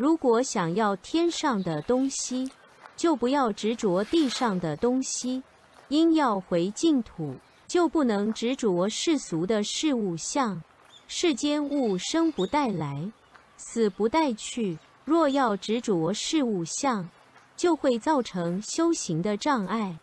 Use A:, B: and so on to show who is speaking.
A: 如果想要天上的东西就不要执着地上的东西因要回净土就不能执着世俗的事物相世间物生不带来死不带去若要执着事物相就会造成修行的障碍。